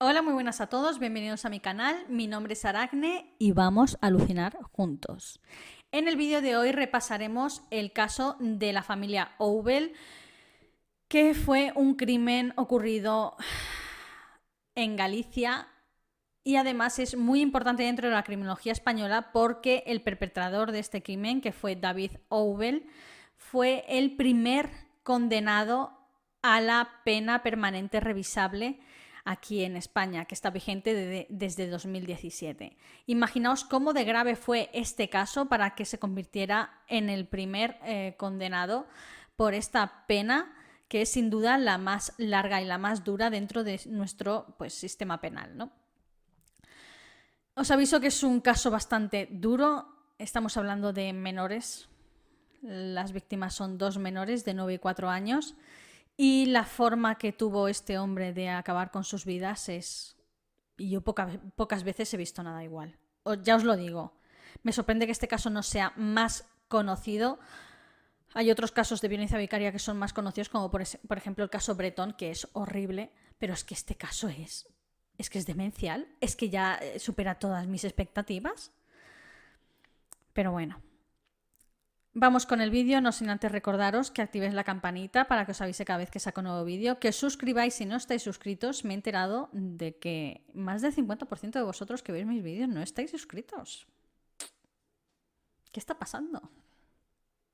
Hola, muy buenas a todos, bienvenidos a mi canal. Mi nombre es Aragne y vamos a alucinar juntos. En el vídeo de hoy repasaremos el caso de la familia Ovel, que fue un crimen ocurrido en Galicia y además es muy importante dentro de la criminología española porque el perpetrador de este crimen, que fue David Ovel, fue el primer condenado a la pena permanente revisable aquí en España, que está vigente desde 2017. Imaginaos cómo de grave fue este caso para que se convirtiera en el primer eh, condenado por esta pena que es sin duda la más larga y la más dura dentro de nuestro pues, sistema penal. ¿no? Os aviso que es un caso bastante duro. Estamos hablando de menores. Las víctimas son dos menores de 9 y 4 años. Y la forma que tuvo este hombre de acabar con sus vidas es... Yo pocas veces he visto nada igual. ya os lo digo. Me sorprende que este caso no sea más conocido. Hay otros casos de violencia vicaria que son más conocidos, como por, por ejemplo el caso Breton, que es horrible, pero es que este caso es es que es demencial, es que ya eh, supera todas mis expectativas. Pero bueno. Vamos con el vídeo, no sin antes recordaros que activéis la campanita para que os avise cada vez que saco un nuevo vídeo, que suscribáis si no estáis suscritos. Me he enterado de que más del 50% de vosotros que veis mis vídeos no estáis suscritos. ¿Qué está pasando?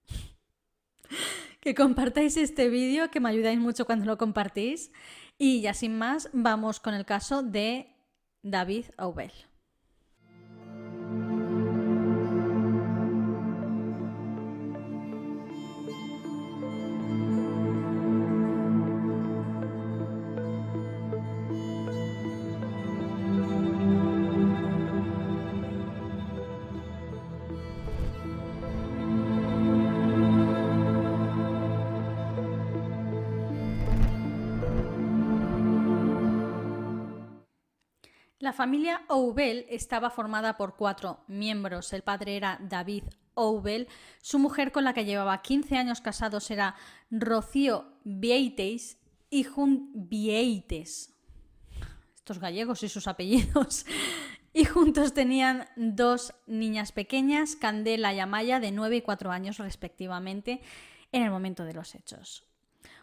que compartáis este vídeo, que me ayudáis mucho cuando lo compartís. Y ya sin más, vamos con el caso de David Aubel. La familia Oubel estaba formada por cuatro miembros. El padre era David Oubel, su mujer con la que llevaba 15 años casados era Rocío Vieites y Jun Vieites. Estos gallegos y sus apellidos. Y juntos tenían dos niñas pequeñas, Candela y Amaya, de 9 y 4 años respectivamente, en el momento de los hechos.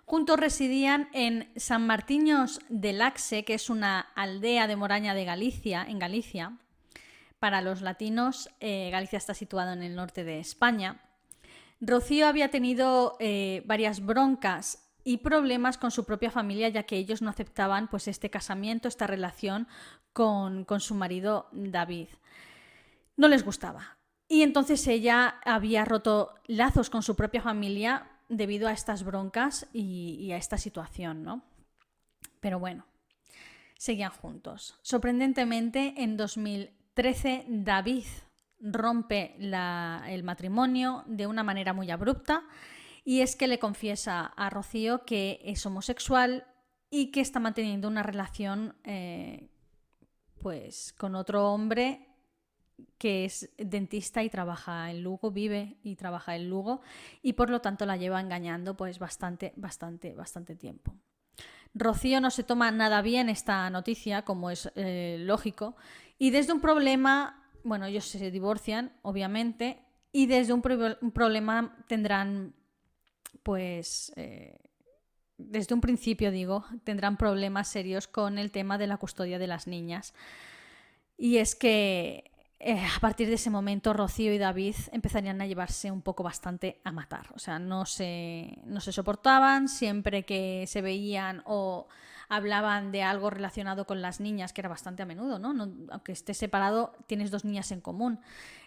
Juntos residían en San Martiños de Laxe, que es una aldea de Moraña de Galicia, en Galicia. Para los latinos, eh, Galicia está situado en el norte de España. Rocío había tenido eh, varias broncas y problemas con su propia familia, ya que ellos no aceptaban pues, este casamiento, esta relación con, con su marido David. No les gustaba. Y entonces ella había roto lazos con su propia familia debido a estas broncas y, a esta situación, ¿no? Pero bueno, seguían juntos. Sorprendentemente, en 2013 David rompe el matrimonio de una manera muy abrupta y es que le confiesa a Rocío que es homosexual y que está manteniendo una relación eh, pues con otro hombre que es dentista y trabaja en Lugo, vive y trabaja en Lugo y por lo tanto la lleva engañando pues bastante, bastante, bastante tiempo. Rocío no se toma nada bien esta noticia, como es eh, lógico, y desde un problema, bueno, ellos se divorcian, obviamente, y desde un, problema tendrán, pues, eh, desde un principio digo, tendrán problemas serios con el tema de la custodia de las niñas. Y es que eh, a partir de ese momento Rocío y David empezarían a llevarse un poco bastante a matar. O sea, no se, no se soportaban, siempre que se veían o hablaban de algo relacionado con las niñas, que era bastante a menudo, ¿no? aunque estés separado, tienes dos niñas en común.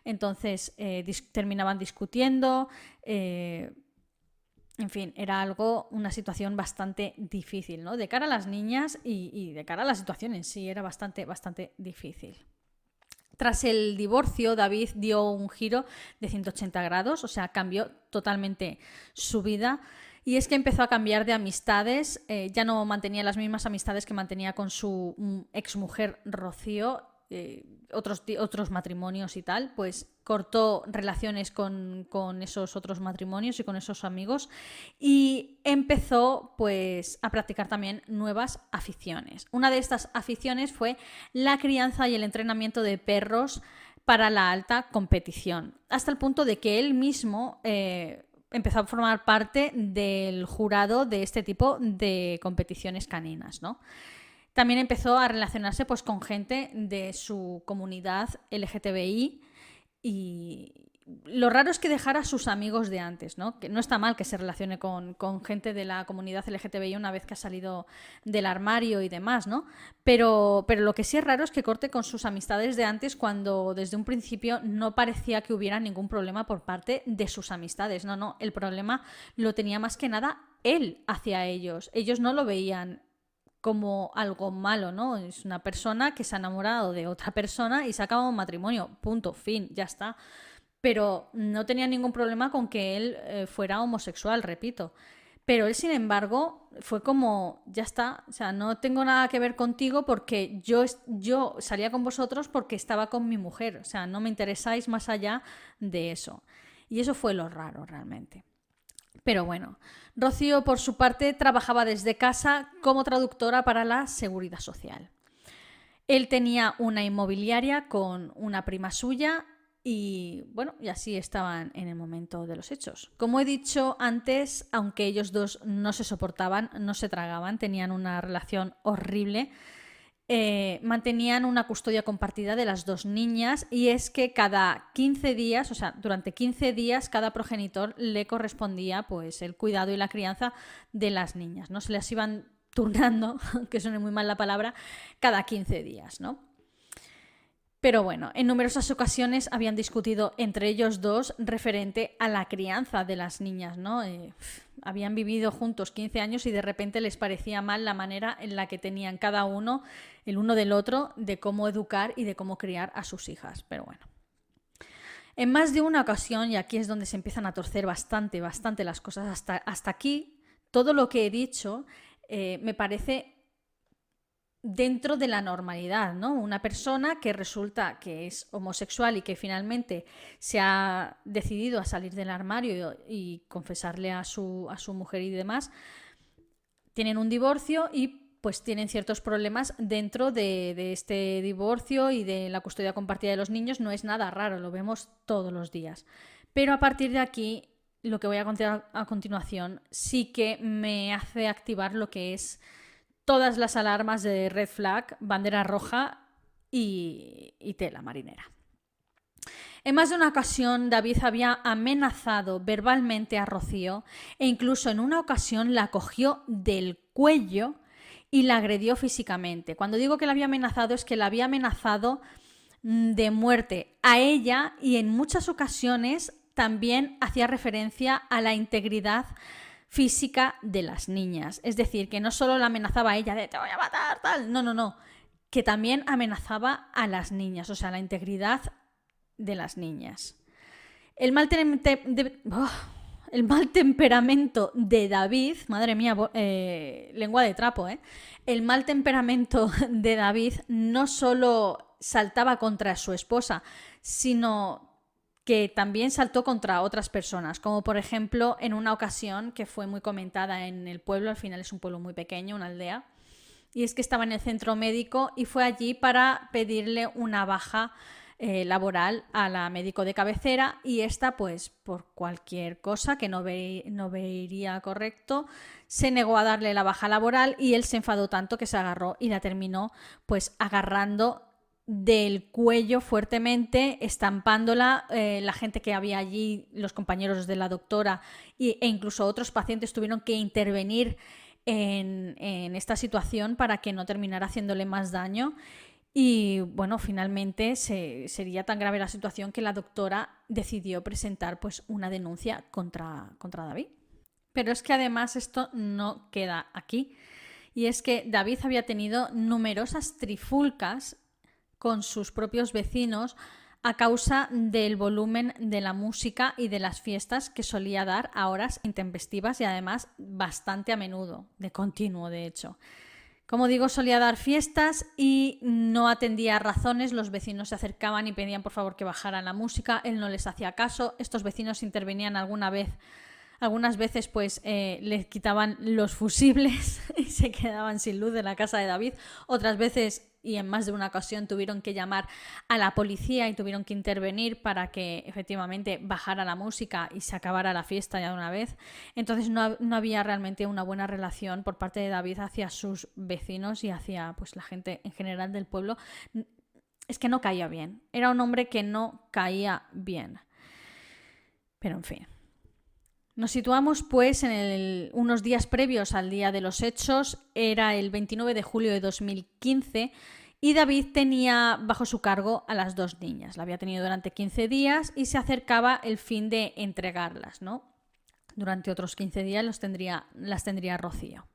Entonces eh, terminaban discutiendo. Eh, en fin, era algo, una situación bastante difícil, ¿no? De cara a las niñas y, y de cara a la situación en sí, era bastante, bastante difícil. Tras el divorcio, David dio un giro de 180 grados, o sea, cambió totalmente su vida. Y es que empezó a cambiar de amistades, eh, ya no mantenía las mismas amistades que mantenía con su mm, exmujer Rocío, eh, otros, otros matrimonios y tal, pues cortó relaciones con, con, esos otros matrimonios y con esos amigos y empezó pues a practicar también nuevas aficiones. Una de estas aficiones fue la crianza y el entrenamiento de perros para la alta competición, hasta el punto de que él mismo eh, empezó a formar parte del jurado de este tipo de competiciones caninas, ¿no? También empezó a relacionarse pues, con gente de su comunidad LGTBI y lo raro es que dejara a sus amigos de antes, ¿no? Que no está mal que se relacione con, gente de la comunidad LGTBI una vez que ha salido del armario y demás, ¿no? Pero, pero lo que sí es raro es que corte con sus amistades de antes cuando desde un principio no parecía que hubiera ningún problema por parte de sus amistades. No, no, el problema lo tenía más que nada él hacia ellos. Ellos no lo veían como algo malo, ¿no? Es una persona que se ha enamorado de otra persona y se ha acabado un matrimonio, punto, fin, ya está. Pero no tenía ningún problema con que él eh, fuera homosexual, repito. Pero él, sin embargo, fue como, ya está, o sea, no tengo nada que ver contigo porque yo, yo salía con vosotros porque estaba con mi mujer, o sea, no me interesáis más allá de eso. Y eso fue lo raro realmente. Pero bueno, Rocío, por su parte, trabajaba desde casa como traductora para la Seguridad Social. Él tenía una inmobiliaria con una prima suya y bueno, y así estaban en el momento de los hechos. Como he dicho antes, aunque ellos dos no se soportaban, no se tragaban, tenían una relación horrible, eh, mantenían una custodia compartida de las dos niñas y es que cada 15 días, o sea, durante 15 días cada progenitor le correspondía pues el cuidado y la crianza de las niñas, ¿no? Se les iban turnando, que suene muy mal la palabra, cada 15 días, ¿no? Pero bueno, en numerosas ocasiones habían discutido entre ellos dos referente a la crianza de las niñas, ¿no? Eh, habían vivido juntos 15 años y de repente les parecía mal la manera en la que tenían cada uno, el uno del otro, de cómo educar y de cómo criar a sus hijas. Pero bueno. En más de una ocasión, y aquí es donde se empiezan a torcer bastante, bastante las cosas, hasta, hasta aquí, todo lo que he dicho eh, me parece dentro de la normalidad, ¿no? Una persona que resulta que es homosexual y que finalmente se ha decidido a salir del armario y, confesarle a su, a su mujer y demás, tienen un divorcio y pues tienen ciertos problemas dentro de, de, este divorcio y de la custodia compartida de los niños. No es nada raro, lo vemos todos los días. Pero a partir de aquí, lo que voy a contar a continuación sí que me hace activar lo que es todas las alarmas de red flag, bandera roja y, tela marinera. En más de una ocasión, David había amenazado verbalmente a Rocío e incluso en una ocasión la cogió del cuello y la agredió físicamente. Cuando digo que la había amenazado es que la había amenazado mm, de muerte a ella y en muchas ocasiones también hacía referencia a la integridad física de las niñas. Es decir, que no solo la amenazaba a ella de te voy a matar, tal, no, no, no, que también amenazaba a las niñas, o sea, la integridad de las niñas. El mal, temperamento de David, madre mía, eh, lengua de trapo, ¿eh? El mal temperamento de David no solo saltaba contra su esposa, sino que también saltó contra otras personas, como por ejemplo en una ocasión que fue muy comentada en el pueblo, al final es un pueblo muy pequeño, una aldea, y es que estaba en el centro médico y fue allí para pedirle una baja eh, laboral a la médico de cabecera y esta pues por cualquier cosa que no, no vería correcto se negó a darle la baja laboral y él se enfadó tanto que se agarró y la terminó pues agarrando del cuello fuertemente, estampándola. Eh, la gente que había allí, los compañeros de la doctora e incluso otros pacientes tuvieron que intervenir en, esta situación para que no terminara haciéndole más daño. Y bueno, finalmente sería tan grave la situación que la doctora decidió presentar pues, una denuncia contra, contra David. Pero es que además esto no queda aquí. Y es que David había tenido numerosas trifulcas con sus propios vecinos a causa del volumen de la música y de las fiestas que solía dar a horas intempestivas y además bastante a menudo, de continuo de hecho. Como digo, solía dar fiestas y no atendía razones. Los vecinos se acercaban y pedían por favor que bajaran la música. Él no les hacía caso. Estos vecinos intervenían alguna vez algunas veces pues eh, les quitaban los fusibles y se quedaban sin luz en la casa de David. Otras veces y en más de una ocasión tuvieron que llamar a la policía y tuvieron que intervenir para que efectivamente bajara la música y se acabara la fiesta ya de una vez. Entonces no, no, había realmente una buena relación por parte de David hacia sus vecinos y hacia pues la gente en general del pueblo. Es que no caía bien. Era un hombre que no caía bien. Pero en fin. Nos situamos pues en unos días previos al día de los hechos, era el 29 de julio de 2015 y David tenía bajo su cargo a las dos niñas. La había tenido durante 15 días y se acercaba el fin de entregarlas, ¿no? Durante otros 15 días las tendría Rocío.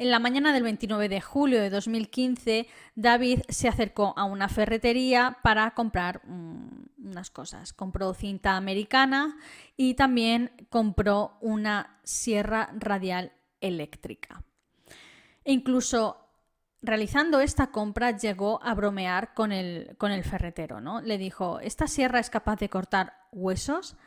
En la mañana del 29 de julio de 2015, David se acercó a una ferretería para comprar unas cosas. Compró cinta americana y también compró una sierra radial eléctrica. E incluso realizando esta compra llegó a bromear con el, con el ferretero, ¿no? Le dijo, ¿esta sierra es capaz de cortar huesos?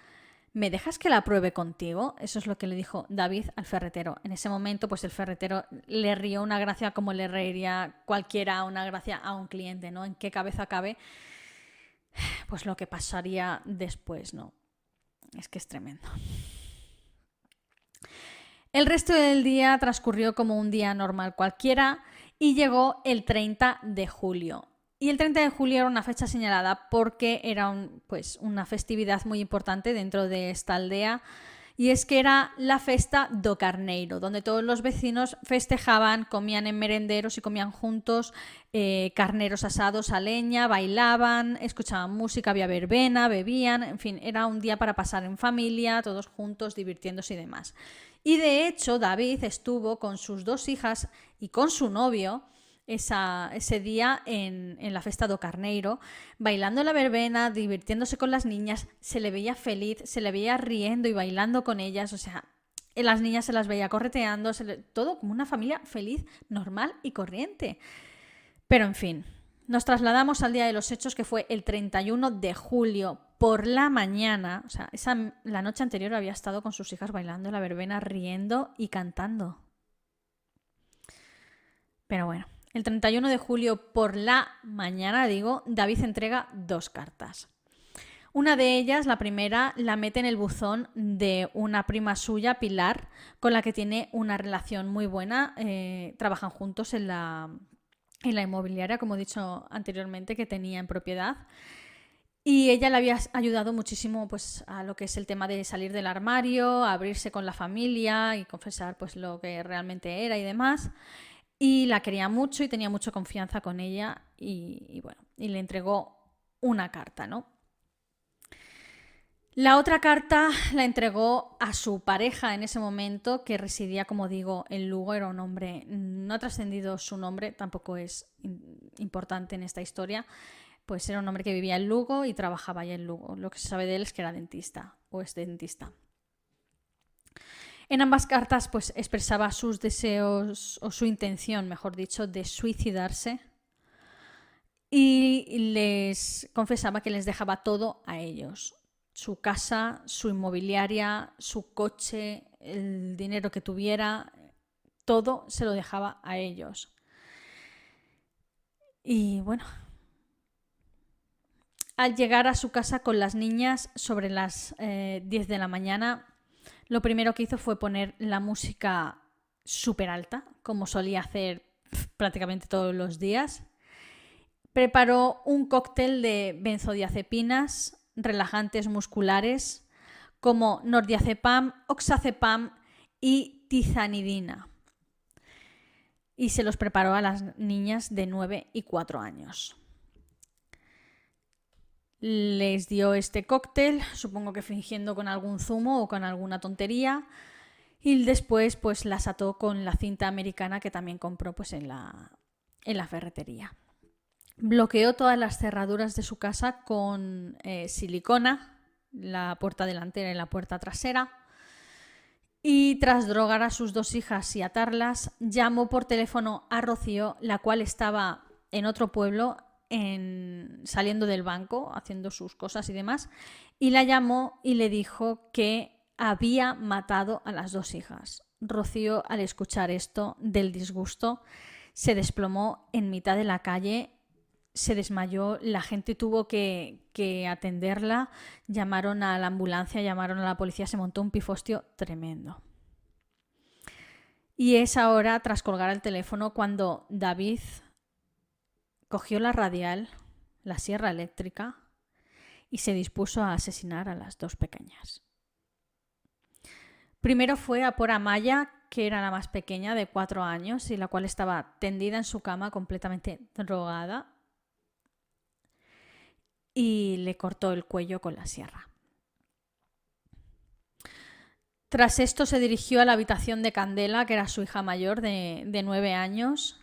¿Me dejas que la pruebe contigo? Eso es lo que le dijo David al ferretero. En ese momento, pues el ferretero le rió una gracia como le reiría cualquiera una gracia a un cliente, ¿no? ¿En qué cabeza cabe? Pues lo que pasaría después, ¿no? Es que es tremendo. El resto del día transcurrió como un día normal cualquiera y llegó el 30 de julio. Y el 30 de julio era una fecha señalada porque era pues, una festividad muy importante dentro de esta aldea. Y es que era la festa do Carneiro, donde todos los vecinos festejaban, comían en merenderos y comían juntos eh, carneros asados a leña, bailaban, escuchaban música, había verbena, bebían, en fin, era un día para pasar en familia, todos juntos, divirtiéndose y demás. Y de hecho, David estuvo con sus dos hijas y con su novio ese día en, la festa do Carneiro, bailando la verbena, divirtiéndose con las niñas, se le veía feliz, se le veía riendo y bailando con ellas, o sea, las niñas se las veía correteando, todo como una familia feliz, normal y corriente. Pero en fin, nos trasladamos al día de los hechos que fue el 31 de julio por la mañana, o sea, la noche anterior había estado con sus hijas bailando la verbena, riendo y cantando. Pero bueno, el 31 de julio por la mañana, digo, David entrega dos cartas. Una de ellas, la primera, la mete en el buzón de una prima suya, Pilar, con la que tiene una relación muy buena. Eh, trabajan juntos en la, en la inmobiliaria, como he dicho anteriormente, que tenía en propiedad. Y ella le había ayudado muchísimo pues, a lo que es el tema de salir del armario, abrirse con la familia y confesar pues, lo que realmente era y demás y la quería mucho y tenía mucha confianza con ella y, bueno, y le entregó una carta, ¿no? La otra carta la entregó a su pareja en ese momento, que residía, como digo, en Lugo, era un hombre, no ha trascendido su nombre, tampoco es importante en esta historia, pues era un hombre que vivía en Lugo y trabajaba allá en Lugo. Lo que se sabe de él es que era dentista o es dentista. En ambas cartas pues expresaba sus deseos o su intención, mejor dicho, de suicidarse y les confesaba que les dejaba todo a ellos. Su casa, su inmobiliaria, su coche, el dinero que tuviera, todo se lo dejaba a ellos. Y bueno, al llegar a su casa con las niñas sobre las 10 eh, de la mañana, lo primero que hizo fue poner la música súper alta, como solía hacer prácticamente todos los días. Preparó un cóctel de benzodiazepinas, relajantes musculares, como nordiazepam, oxazepam y tizanidina. Y se los preparó a las niñas de 9 y 4 años les dio este cóctel, supongo que fingiendo con algún zumo o con alguna tontería, y después pues las ató con la cinta americana que también compró pues en la, en la ferretería. Bloqueó todas las cerraduras de su casa con eh, silicona, la puerta delantera y la puerta trasera, Y tras drogar a sus dos hijas y atarlas, llamó por teléfono a Rocío, la cual estaba en otro pueblo, en, saliendo del banco, haciendo sus cosas y demás, y la llamó y le dijo que había matado a las dos hijas. Rocío, al escuchar esto del disgusto, se desplomó en mitad de la calle, se desmayó, la gente tuvo que, que, atenderla, llamaron a la ambulancia, llamaron a la policía, se montó un pifostio tremendo. Y es ahora, tras colgar el teléfono, cuando David cogió la radial, la sierra eléctrica, y se dispuso a asesinar a las dos pequeñas. Primero fue a por Amaya, que era la más pequeña, de cuatro años, y la cual estaba tendida en su cama completamente drogada, y le cortó el cuello con la sierra. Tras esto se dirigió a la habitación de Candela, que era su hija mayor de, de nueve años,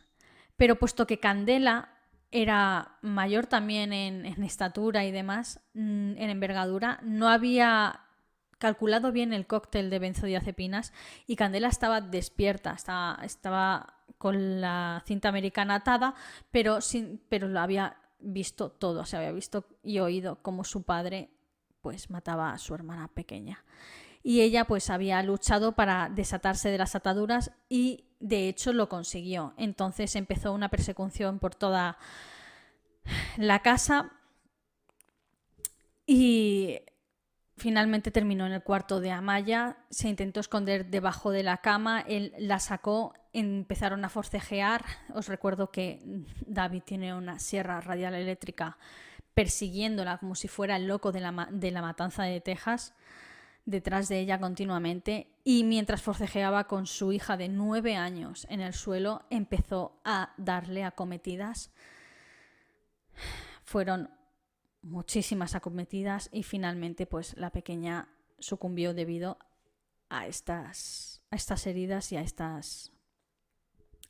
pero puesto que Candela era mayor también en, estatura y demás, mm, en envergadura, no había calculado bien el cóctel de benzodiazepinas y Candela estaba despierta, estaba, estaba con la cinta americana atada, pero, sin, pero lo había visto todo, se había visto y oído cómo su padre pues mataba a su hermana pequeña. Y ella pues había luchado para desatarse de las ataduras y de hecho lo consiguió. Entonces empezó una persecución por toda la casa y Finalmente terminó en el cuarto de Amaya, se intentó esconder debajo de la cama, él la sacó, empezaron a forcejear. Os recuerdo que David tiene una sierra radial eléctrica persiguiéndola como si fuera el loco de la, de la matanza de Texas, detrás de ella continuamente. Y mientras forcejeaba con su hija de nueve años en el suelo, empezó a darle acometidas. Fueron muchísimas acometidas y finalmente pues la pequeña sucumbió debido a estas, a estas heridas y a estas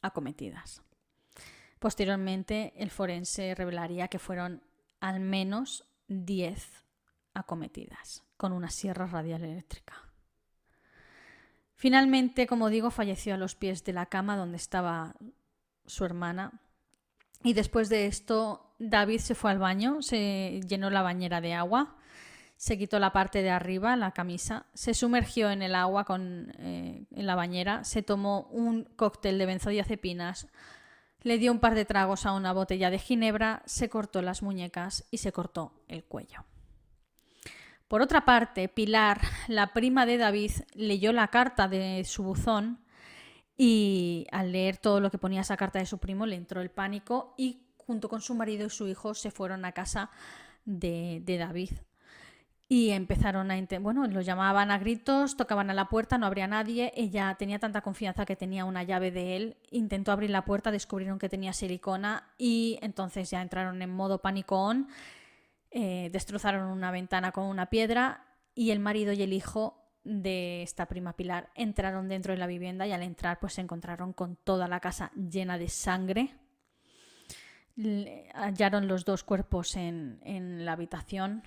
acometidas. Posteriormente el forense revelaría que fueron al menos 10 acometidas con una sierra radial eléctrica. Finalmente, como digo, falleció a los pies de la cama donde estaba su hermana y después de esto, David se fue al baño, se llenó la bañera de agua, se quitó la parte de arriba, la camisa, se sumergió en el agua con, eh, en la bañera, se tomó un cóctel de benzodiazepinas, le dio un par de tragos a una botella de ginebra, se cortó las muñecas y se cortó el cuello. Por otra parte, Pilar, la prima de David, leyó la carta de su buzón y al leer todo lo que ponía esa carta de su primo le entró el pánico y junto con su marido y su hijo se fueron a casa de, David. Y empezaron a... Bueno, lo llamaban a gritos, tocaban a la puerta, no habría nadie. Ella tenía tanta confianza que tenía una llave de él. Intentó abrir la puerta, descubrieron que tenía silicona y entonces ya entraron en modo pánico on. Eh, destrozaron una ventana con una piedra y el marido y el hijo de esta prima Pilar entraron dentro de la vivienda y al entrar pues se encontraron con toda la casa llena de sangre. hallaron los dos cuerpos en, en la habitación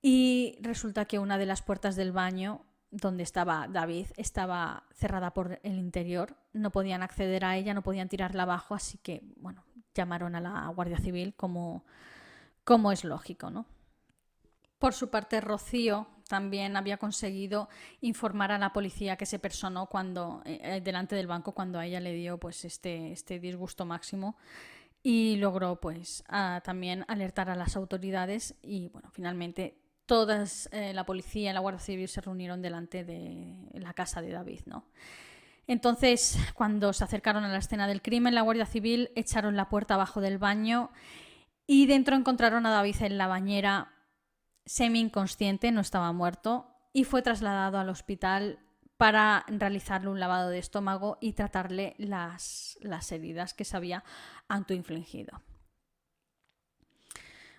y resulta que una de las puertas del baño donde estaba David estaba cerrada por el interior, no podían acceder a ella, no podían tirarla abajo, así que bueno, llamaron a la Guardia Civil como, como es lógico, ¿no? Por su parte, Rocío también había conseguido informar a la policía que se personó cuando, eh, eh, delante del banco cuando a ella le dio pues, este, este disgusto máximo y logró pues también alertar a las autoridades y bueno, finalmente todas eh, la policía y la Guardia Civil se reunieron delante de la casa de David, ¿no? Entonces, cuando se acercaron a la escena del crimen, la Guardia Civil echaron la puerta abajo del baño y dentro encontraron a David en la bañera semi-inconsciente, no estaba muerto, y fue trasladado al hospital para realizarle un lavado de estómago y tratarle las, las heridas que se había autoinfligido.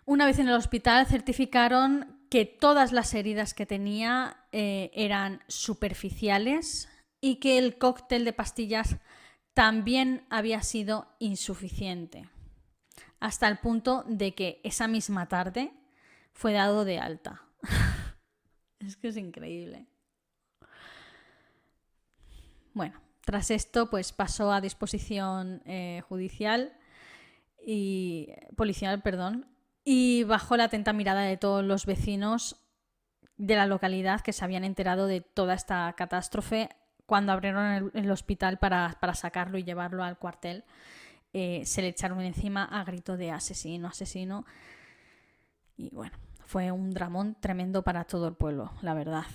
Una vez en el hospital certificaron que todas las heridas que tenía eh, eran superficiales y que el cóctel de pastillas también había sido insuficiente, hasta el punto de que esa misma tarde fue dado de alta. es que es increíble. Bueno, tras esto, pues pasó a disposición eh, judicial y policial, perdón, y bajo la atenta mirada de todos los vecinos de la localidad que se habían enterado de toda esta catástrofe cuando abrieron el, hospital para, sacarlo y llevarlo al cuartel. Eh, se le echaron encima a grito de asesino, asesino. Y bueno, fue un dramón tremendo para todo el pueblo, la verdad.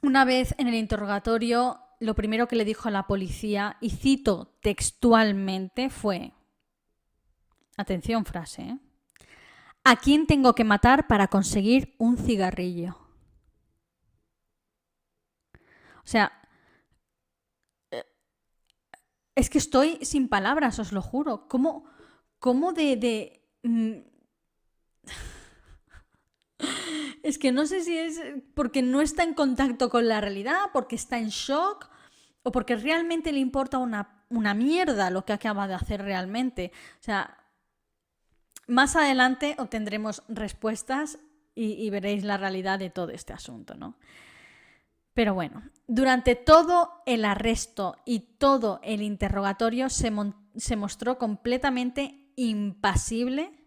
Una vez en el interrogatorio, lo primero que le dijo a la policía, y cito textualmente, fue, atención frase, ¿eh? ¿a quién tengo que matar para conseguir un cigarrillo? O sea, es que estoy sin palabras, os lo juro. ¿Cómo, cómo de... mm, es que no sé si es porque no está en contacto con la realidad, porque está en shock o porque realmente le importa una, una mierda lo que acaba de hacer realmente. O sea, más adelante obtendremos respuestas y, y veréis la realidad de todo este asunto, ¿no? Pero bueno, durante todo el arresto y todo el interrogatorio se, mostró completamente impasible,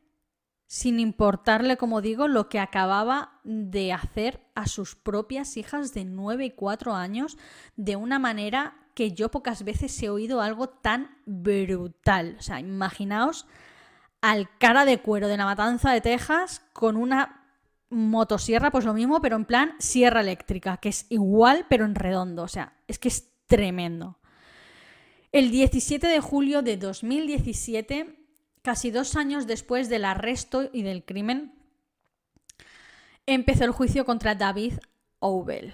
sin importarle, como digo, lo que acababa de hacer a sus propias hijas de 9 y 4 años de una manera que yo pocas veces he oído algo tan brutal. O sea, imaginaos al cara de cuero de la matanza de Texas con una motosierra, pues lo mismo, pero en plan sierra eléctrica, que es igual, pero en redondo. O sea, es que es tremendo. El 17 de julio de 2017, casi dos años después del arresto y del crimen, empezó el juicio contra David Ovel.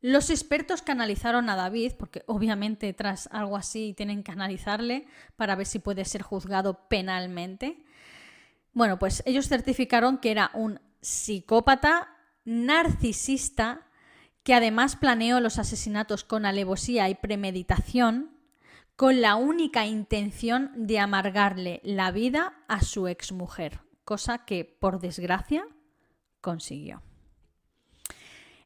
Los expertos que analizaron a David, porque obviamente tras algo así tienen que analizarle para ver si puede ser juzgado penalmente, bueno, pues ellos certificaron que era un psicópata, narcisista, que además planeó los asesinatos con alevosía y premeditación, con la única intención de amargarle la vida a su exmujer, cosa que, por desgracia, consiguió.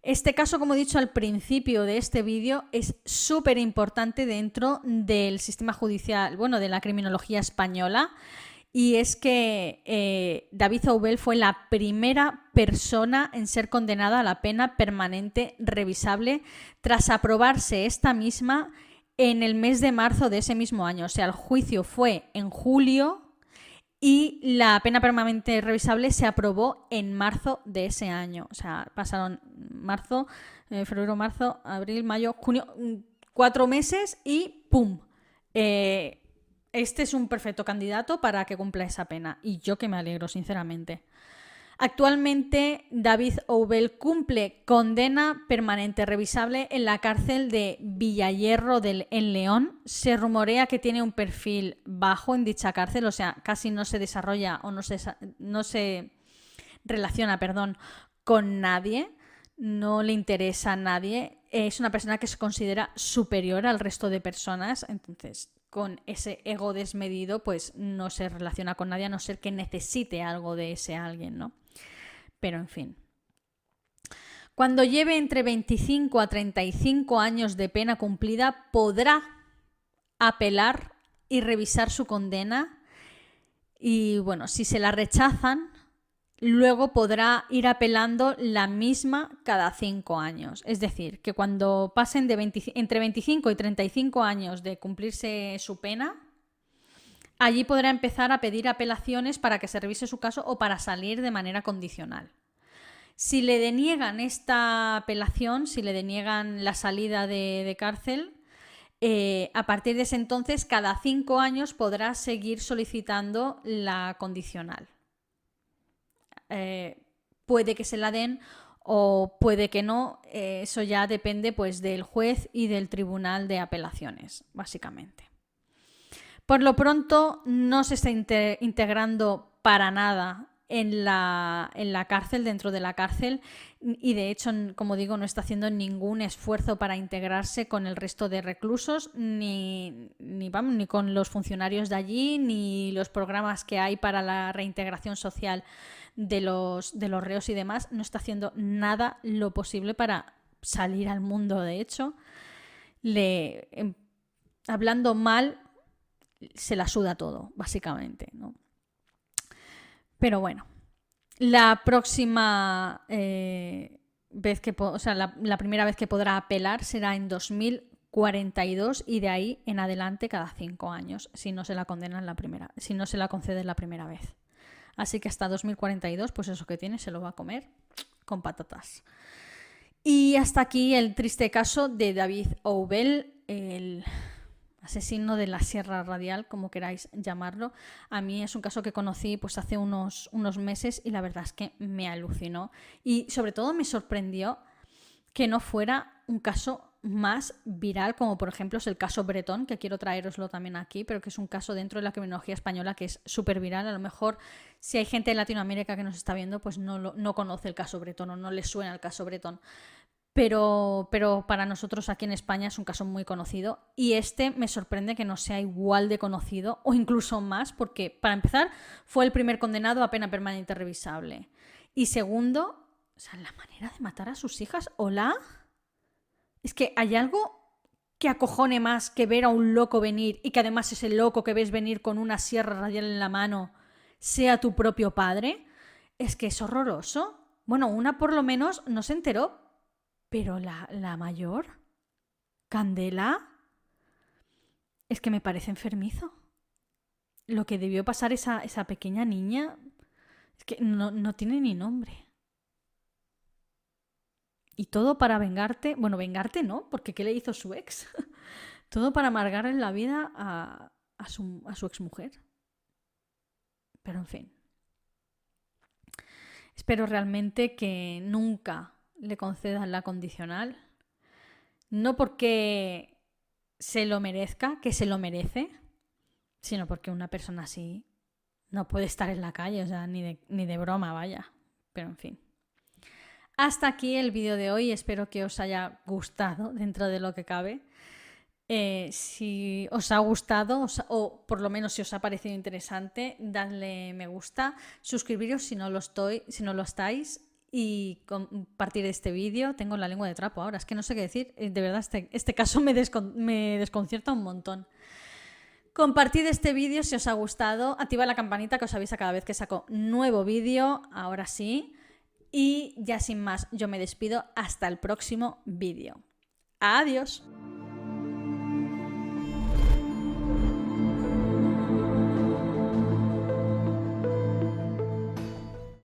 Este caso, como he dicho al principio de este vídeo, es súper importante dentro del sistema judicial, bueno, de la criminología española, y es que eh, David Zaubel fue la primera persona en ser condenada a la pena permanente revisable tras aprobarse esta misma en el mes de marzo de ese mismo año. O sea, el juicio fue en julio y la pena permanente revisable se aprobó en marzo de ese año. O sea, pasaron marzo, eh, febrero, marzo, abril, mayo, junio, mm, cuatro meses y ¡pum! Eh, este es un perfecto candidato para que cumpla esa pena. Y yo que me alegro, sinceramente. Actualmente, David Oubel cumple condena permanente revisable en la cárcel de Villayerro del, en León. Se rumorea que tiene un perfil bajo en dicha cárcel, o sea, casi no se desarrolla o no se, no se relaciona perdón, con nadie, no le interesa a nadie. Es una persona que se considera superior al resto de personas, entonces con ese ego desmedido, pues no se relaciona con nadie a no ser que necesite algo de ese alguien, ¿no? Pero en fin. Cuando lleve entre 25 a 35 años de pena cumplida, podrá apelar y revisar su condena. Y bueno, si se la rechazan, luego podrá ir apelando la misma cada cinco años. Es decir, que cuando pasen de entre 25 y 35 años de cumplirse su pena, allí podrá empezar a pedir apelaciones para que se revise su caso o para salir de manera condicional. Si le deniegan esta apelación, si le deniegan la salida de, cárcel, eh, a partir de ese entonces, cada cinco años podrá seguir solicitando la condicional. Eh, puede que se la den o puede que no, eh, eso ya depende pues del juez y del tribunal de apelaciones, básicamente. Por lo pronto no se está integrando para nada en la, en la, cárcel, dentro de la cárcel, y de hecho, como digo, no está haciendo ningún esfuerzo para integrarse con el resto de reclusos, ni, ni, ni con los funcionarios de allí, ni los programas que hay para la reintegración social de los, de los reos y demás, no está haciendo nada lo posible para salir al mundo, de hecho. le, em, hablando mal, se la suda todo, básicamente, ¿no? Pero bueno, la próxima eh, vez que, o sea, la, primera vez que podrá apelar será en 2042 y de ahí en adelante cada cinco años, si no se la condenan la primera, si no se la concede la primera vez. Así que hasta 2042, pues eso que tiene se lo va a comer con patatas. Y hasta aquí el triste caso de David Oubel, el asesino de la Sierra Radial, como queráis llamarlo. A mí es un caso que conocí pues hace unos, unos meses y la verdad es que me alucinó. Y sobre todo me sorprendió que no fuera un caso más viral, como por ejemplo es el caso Bretón, que quiero traeroslo también aquí, pero que es un caso dentro de la criminología española que es súper viral. A lo mejor si hay gente de Latinoamérica que nos está viendo, pues no, no conoce el caso Bretón o no le suena el caso Bretón. Pero, pero para nosotros aquí en España es un caso muy conocido y este me sorprende que no sea igual de conocido o incluso más, porque para empezar fue el primer condenado a pena permanente revisable. Y segundo, o sea, la manera de matar a sus hijas, hola. Es que hay algo que acojone más que ver a un loco venir y que además ese loco que ves venir con una sierra radial en la mano sea tu propio padre. Es que es horroroso. Bueno, una por lo menos no se enteró, pero la, la mayor, Candela, es que me parece enfermizo. Lo que debió pasar esa, esa pequeña niña es que no, no tiene ni nombre. Y todo para vengarte, bueno, vengarte no, porque ¿qué le hizo su ex? todo para amargarle la vida a, a, su, a su exmujer. Pero en fin. Espero realmente que nunca le concedan la condicional. No porque se lo merezca, que se lo merece, sino porque una persona así no puede estar en la calle, o sea, ni de, ni de broma, vaya. Pero en fin. Hasta aquí el vídeo de hoy, espero que os haya gustado dentro de lo que cabe. Eh, si os ha gustado o por lo menos si os ha parecido interesante, dadle me gusta, suscribiros si no lo estoy, si no lo estáis y compartir este vídeo. Tengo la lengua de trapo ahora, es que no sé qué decir. Eh, de verdad, este, este caso me, me desconcierta un montón. Compartid este vídeo si os ha gustado, activa la campanita que os avisa cada vez que saco nuevo vídeo, ahora sí. Y ya sin más, yo me despido hasta el próximo vídeo. Adiós.